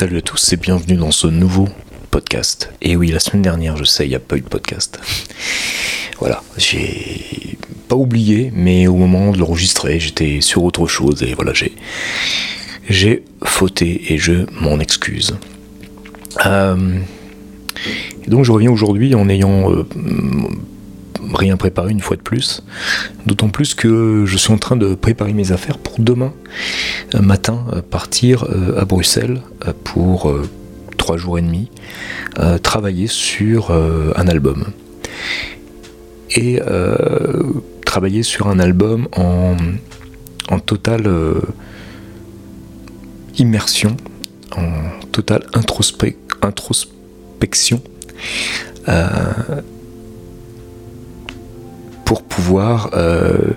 Salut à tous et bienvenue dans ce nouveau podcast. Et oui, la semaine dernière, je sais, il n'y a pas eu de podcast. voilà, j'ai pas oublié, mais au moment de l'enregistrer, j'étais sur autre chose et voilà, j'ai j'ai fauté et je m'en excuse. Euh, donc je reviens aujourd'hui en ayant euh, rien préparé une fois de plus. D'autant plus que je suis en train de préparer mes affaires pour demain euh, matin euh, partir euh, à Bruxelles pour trois jours et demi travailler sur un album. Et travailler sur un album en, en totale immersion, en totale introspection pour pouvoir euh,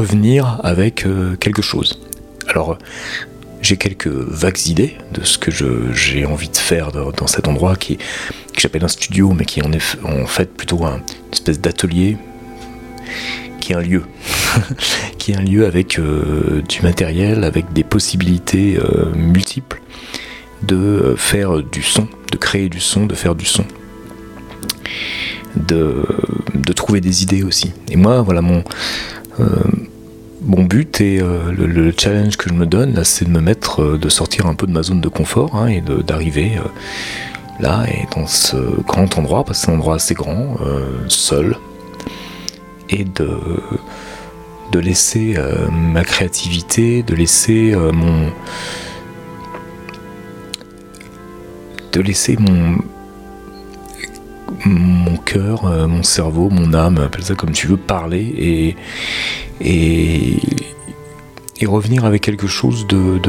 revenir avec euh, quelque chose. Alors, j'ai quelques vagues idées de ce que j'ai envie de faire dans, cet endroit qui, que j'appelle un studio, mais qui en est en fait plutôt un, une espèce d'atelier, qui est un lieu, qui est un lieu avec euh, du matériel, avec des possibilités multiples de faire du son, de créer du son, de faire du son de, trouver des idées aussi. Et moi, voilà, mon, euh, mon but et euh, le, challenge que je me donne, c'est de me mettre, euh, de sortir un peu de ma zone de confort hein, et d'arriver là et dans ce grand endroit, parce que c'est un endroit assez grand, seul, et de, de laisser ma créativité, de laisser mon. de laisser mon mon cœur, euh, mon cerveau, mon âme, appelle ça comme tu veux, parler et, revenir avec quelque chose de,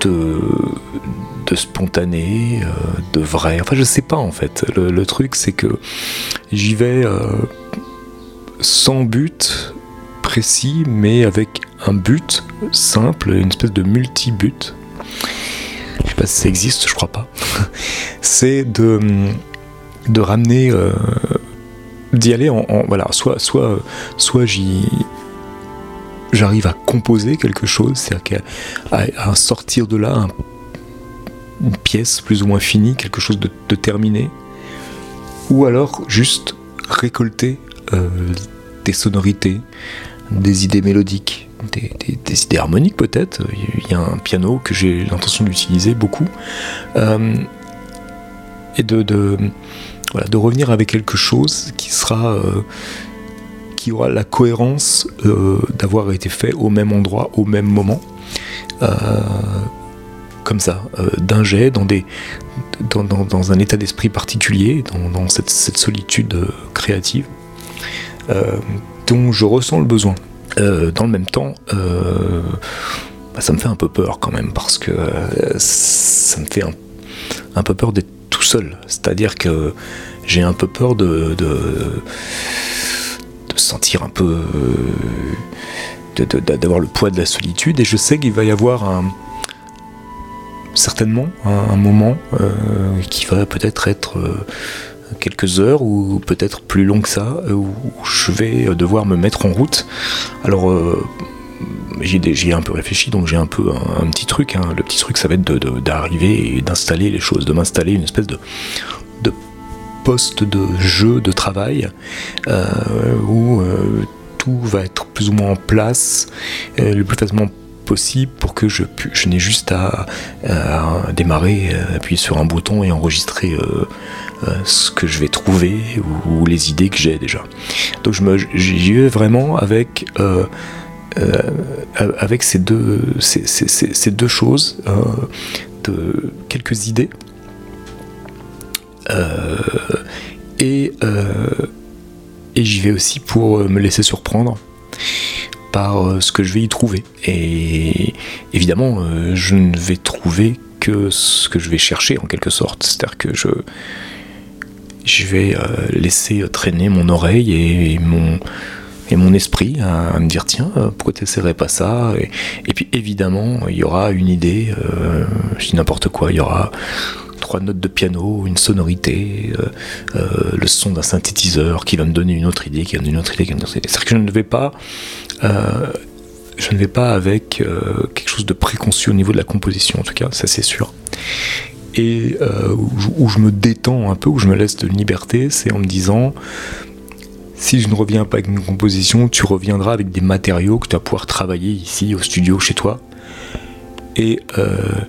de, spontané, euh, de vrai. Enfin, je sais pas en fait. Le, truc, c'est que j'y vais euh, sans but précis, mais avec un but simple, une espèce de multi-but. Je sais pas si ça existe, je crois pas. c'est de de ramener, euh, d'y aller en, voilà, soit, soit, soit j'y j'arrive à composer quelque chose, c'est-à-dire à, sortir de là une pièce plus ou moins finie, quelque chose de, terminé, ou alors juste récolter euh, des sonorités, des idées mélodiques, des, idées harmoniques peut-être. Il y a un piano que j'ai l'intention d'utiliser beaucoup. Euh, et de, de revenir avec quelque chose qui sera euh, qui aura la cohérence euh, d'avoir été fait au même endroit, au même moment, euh, comme ça, d'un jet, dans, des, dans, un état d'esprit particulier, dans, cette, solitude créative, dont je ressens le besoin. dans le même temps, bah, ça me fait un peu peur quand même, parce que ça me fait un peu peur d'être tout seul. C'est-à-dire que j'ai un peu peur de, sentir un peu. d'avoir le poids de la solitude. Et je sais qu'il va y avoir un, certainement un, moment euh, qui va peut-être être, euh, quelques heures ou peut-être plus long que ça, où je vais devoir me mettre en route. Alors euh, j'y ai, un peu réfléchi, donc j'ai un peu un, petit truc. Hein. Le petit truc, ça va être d'arriver et d'installer les choses, de m'installer une espèce de, poste de jeu, de travail, euh, où euh, tout va être plus ou moins en place euh, le plus facilement possible pour que je, n'ai juste à, démarrer, appuyer sur un bouton et enregistrer ce que je vais trouver ou, les idées que j'ai déjà. Donc je j'y vais vraiment avec avec ces deux, ces, deux choses, euh, de quelques idées, euh, et, et j'y vais aussi pour me laisser surprendre par ce que je vais y trouver. Et évidemment, je ne vais trouver que ce que je vais chercher en quelque sorte. C'est-à-dire que je, je vais laisser traîner mon oreille et mon, et mon esprit à, me dire tiens euh, pourquoi t'essaierais pas ça? Et, puis évidemment il y aura une idée euh, je dis n'importe quoi il y aura trois notes de piano une sonorité euh, le son d'un synthétiseur qui va me donner une autre idée qui va me donner une autre idée c'est-à-dire que je ne vais pas je ne vais pas avec quelque chose de préconçu au niveau de la composition, en tout cas, ça c'est sûr. Et où, je me détends un peu, où je me laisse de liberté, c'est en me disant si je ne reviens pas avec une composition, tu reviendras avec des matériaux que tu vas pouvoir travailler ici au studio chez toi et, euh,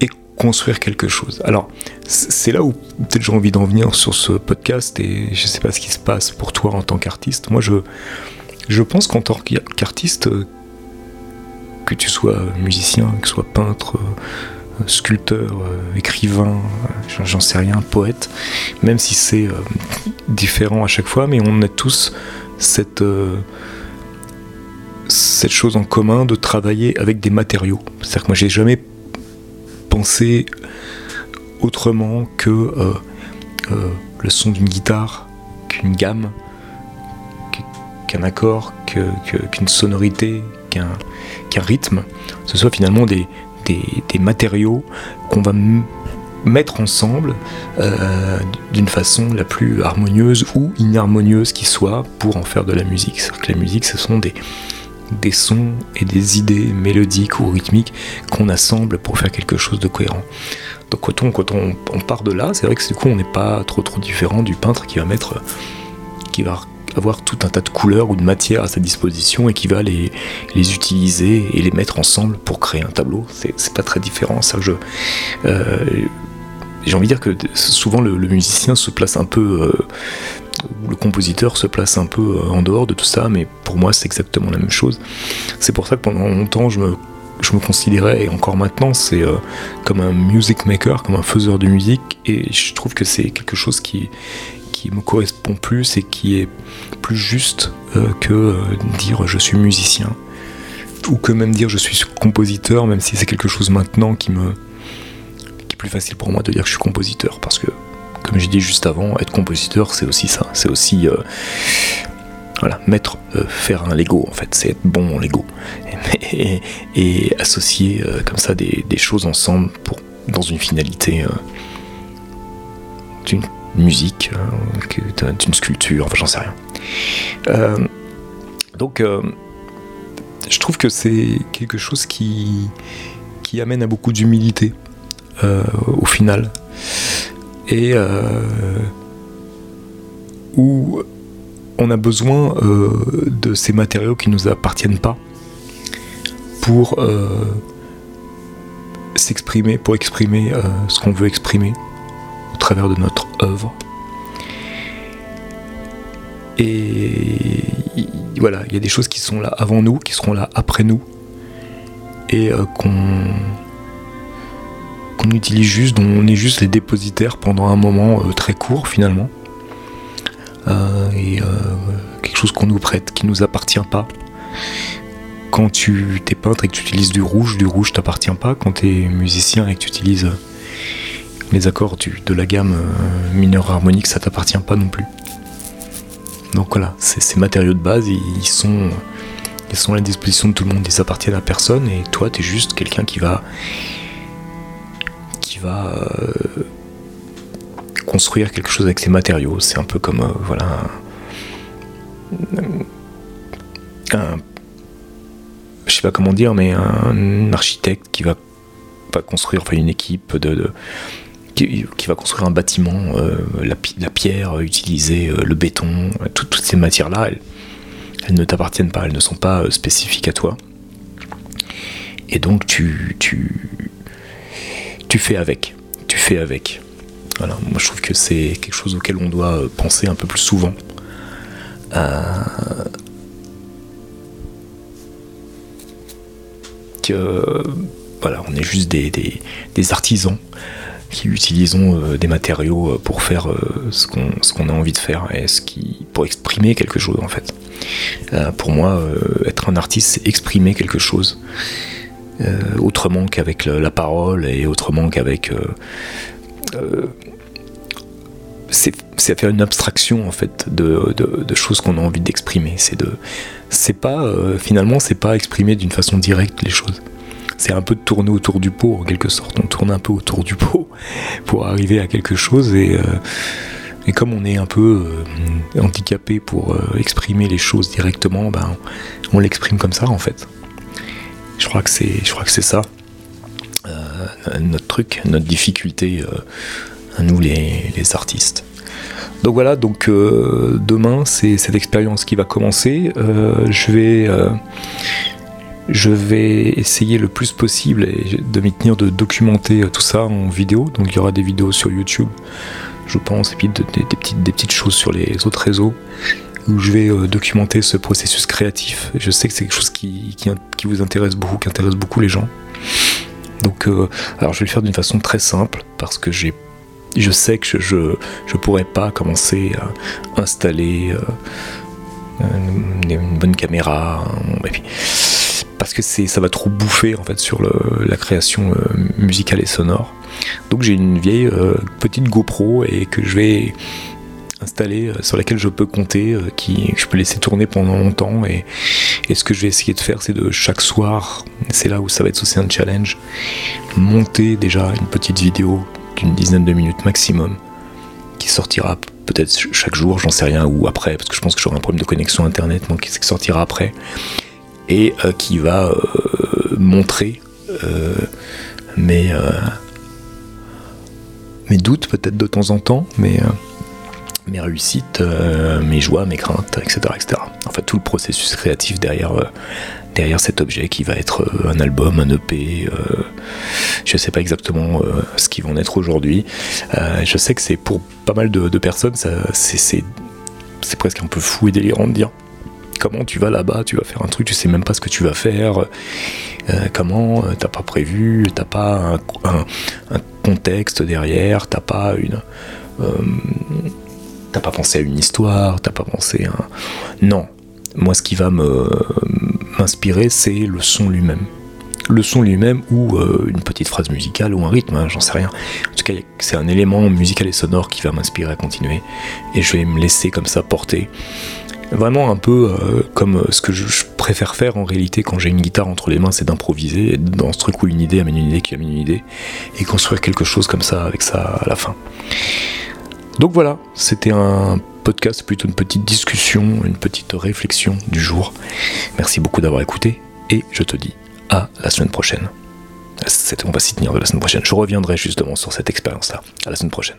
et construire quelque chose. Alors, c'est là où peut-être j'ai envie d'en venir sur ce podcast et je ne sais pas ce qui se passe pour toi en tant qu'artiste. Moi, je, je pense qu'en tant qu'artiste, que tu sois musicien, que tu sois peintre, sculpteur, euh, écrivain, euh, j'en sais rien, poète, même si c'est euh, différent à chaque fois, mais on a tous cette, cette chose en commun de travailler avec des matériaux. C'est-à-dire que moi j'ai jamais pensé autrement que le son d'une guitare, qu'une gamme, qu'un accord, qu'une sonorité, qu'un rythme, ce soit finalement des, matériaux qu'on va mettre ensemble euh, d'une façon la plus harmonieuse ou inharmonieuse qui soit pour en faire de la musique. C'est-à-dire que la musique, ce sont des, des sons et des idées mélodiques ou rythmiques qu'on assemble pour faire quelque chose de cohérent. Donc quand on, quand on, part de là, c'est vrai que du coup on n'est pas trop trop différent du peintre qui va mettre qui va avoir tout un tas de couleurs ou de matières à sa disposition et qui va les, les utiliser et les mettre ensemble pour créer un tableau. C'est pas très différent. Ça, je, euh, j'ai envie de dire que souvent le, musicien se place un peu, euh, le compositeur se place un peu euh, en dehors de tout ça, mais pour moi c'est exactement la même chose. C'est pour ça que pendant longtemps je me je me considérais, et encore maintenant, c'est comme un music maker, comme un faiseur de musique, et je trouve que c'est quelque chose qui, me correspond plus et qui est plus juste euh, que euh, dire je suis musicien ou que même dire je suis compositeur, même si c'est quelque chose maintenant qui me qui plus facile pour moi de dire que je suis compositeur parce que comme j'ai dit juste avant, être compositeur c'est aussi ça, c'est aussi euh, voilà, mettre, faire un Lego en fait, c'est être bon en Lego. Et, associer comme ça des, des, choses ensemble pour dans une finalité d'une musique, hein, d'une sculpture, enfin j'en sais rien. Euh, donc euh, je trouve que c'est quelque chose qui, qui amène à beaucoup d'humilité. euh, au final. Et où on a besoin de ces matériaux qui ne nous appartiennent pas pour s'exprimer, pour exprimer ce qu'on veut exprimer au travers de notre œuvre. Et voilà, il y a des choses qui sont là avant nous, qui seront là après nous, et euh, qu'on qu'on utilise juste, on est juste les dépositaires pendant un moment euh, très court finalement. Euh, et quelque chose qu'on nous prête, qui nous appartient pas. Quand tu t'es peintre et que tu utilises du rouge, du rouge t'appartient pas. Quand tu es musicien et que tu utilises les accords de la gamme euh, mineure harmonique, ça t'appartient pas non plus. Donc voilà, ces matériaux de base, ils sont, ils sont à la disposition de tout le monde, ils appartiennent à personne, et toi, tu es juste quelqu'un qui va, euh, construire quelque chose avec ces matériaux. C'est un peu comme, euh, voilà, un, je sais pas comment dire, mais un architecte qui va, construire, enfin une équipe de qui, va construire un bâtiment, euh, la, pierre utilisée, le béton, toutes ces matières-là, elles, ne t'appartiennent pas, elles ne sont pas spécifiques à toi. Et donc tu, tu, tu fais avec. Tu fais avec. Voilà, moi je trouve que c'est quelque chose auquel on doit penser un peu plus souvent. que voilà, on est juste des, des artisans qui utilisons euh, des matériaux euh, pour faire euh, ce qu'on a envie de faire et ce qui pour exprimer quelque chose en fait. pour moi, être un artiste, c'est exprimer quelque chose autrement qu'avec la, parole et autrement qu'avec c'est faire une abstraction en fait de, choses qu'on a envie d'exprimer. C'est de, c'est pas finalement c'est pas exprimer d'une façon directe les choses c'est un peu de tourner autour du pot en quelque sorte. On tourne un peu autour du pot pour arriver à quelque chose et, euh, Et comme on est un peu handicapé pour exprimer les choses directement, ben, on l'exprime comme ça en fait. Je crois que c'est, je crois que c'est ça notre truc, notre difficulté à nous les, artistes. Donc voilà, donc euh, demain c'est cette expérience qui va commencer. Euh, je vais euh, je vais essayer le plus possible de m'y tenir de documenter tout ça en vidéo. Donc il y aura des vidéos sur YouTube, je pense, et puis des petites choses sur les autres réseaux où je vais documenter ce processus créatif. Je sais que c'est quelque chose qui, vous intéresse beaucoup, qui intéresse beaucoup les gens. Donc, alors je vais le faire d'une façon très simple parce que je sais que je ne pourrais pas commencer à installer euh, une, bonne caméra, parce que ça va trop bouffer en fait sur la création euh, musicale et sonore. Donc j'ai une vieille euh, petite GoPro et que je vais installer sur laquelle je peux compter, qui je peux laisser tourner pendant longtemps. Et, ce que je vais essayer de faire c'est de chaque soir, c'est là où ça va être aussi un challenge, monter déjà une petite vidéo d'une dizaine de minutes maximum, qui sortira peut-être chaque jour, j'en sais rien, ou après, parce que je pense que j'aurai un problème de connexion internet, donc qui sortira après, et euh, qui va euh, montrer euh, mes doutes peut-être de temps en temps, mais mes réussites, mes joies, mes craintes, etc., etc. Tout le processus créatif derrière, derrière cet objet qui va être euh, un album, un EP. Euh, je ne sais pas exactement euh, ce qu'ils vont être aujourd'hui. je sais que c'est pour pas mal de, personnes, c'est presque un peu fou et délirant de dire comment tu vas là-bas, tu vas faire un truc, tu sais même pas ce que tu vas faire, comment, t'as pas prévu, t'as pas un, contexte derrière, t'as pas une. T'as pas pensé à une histoire, t'as pas pensé à. Non. Moi, ce qui va m'inspirer, c'est le son lui-même. Le son lui-même ou euh, une petite phrase musicale ou un rythme, hein, j'en sais rien. En tout cas, c'est un élément musical et sonore qui va m'inspirer à continuer. Et je vais me laisser comme ça porter. Vraiment un peu euh, comme ce que je, préfère faire en réalité quand j'ai une guitare entre les mains, c'est d'improviser, dans ce truc où une idée amène une idée qui amène une idée, et construire quelque chose comme ça avec ça à la fin. Donc voilà, c'était un podcast, plutôt une petite discussion, une petite réflexion du jour. Merci beaucoup d'avoir écouté et je te dis à la semaine prochaine. On va s'y tenir de la semaine prochaine. Je reviendrai justement sur cette expérience-là. À la semaine prochaine.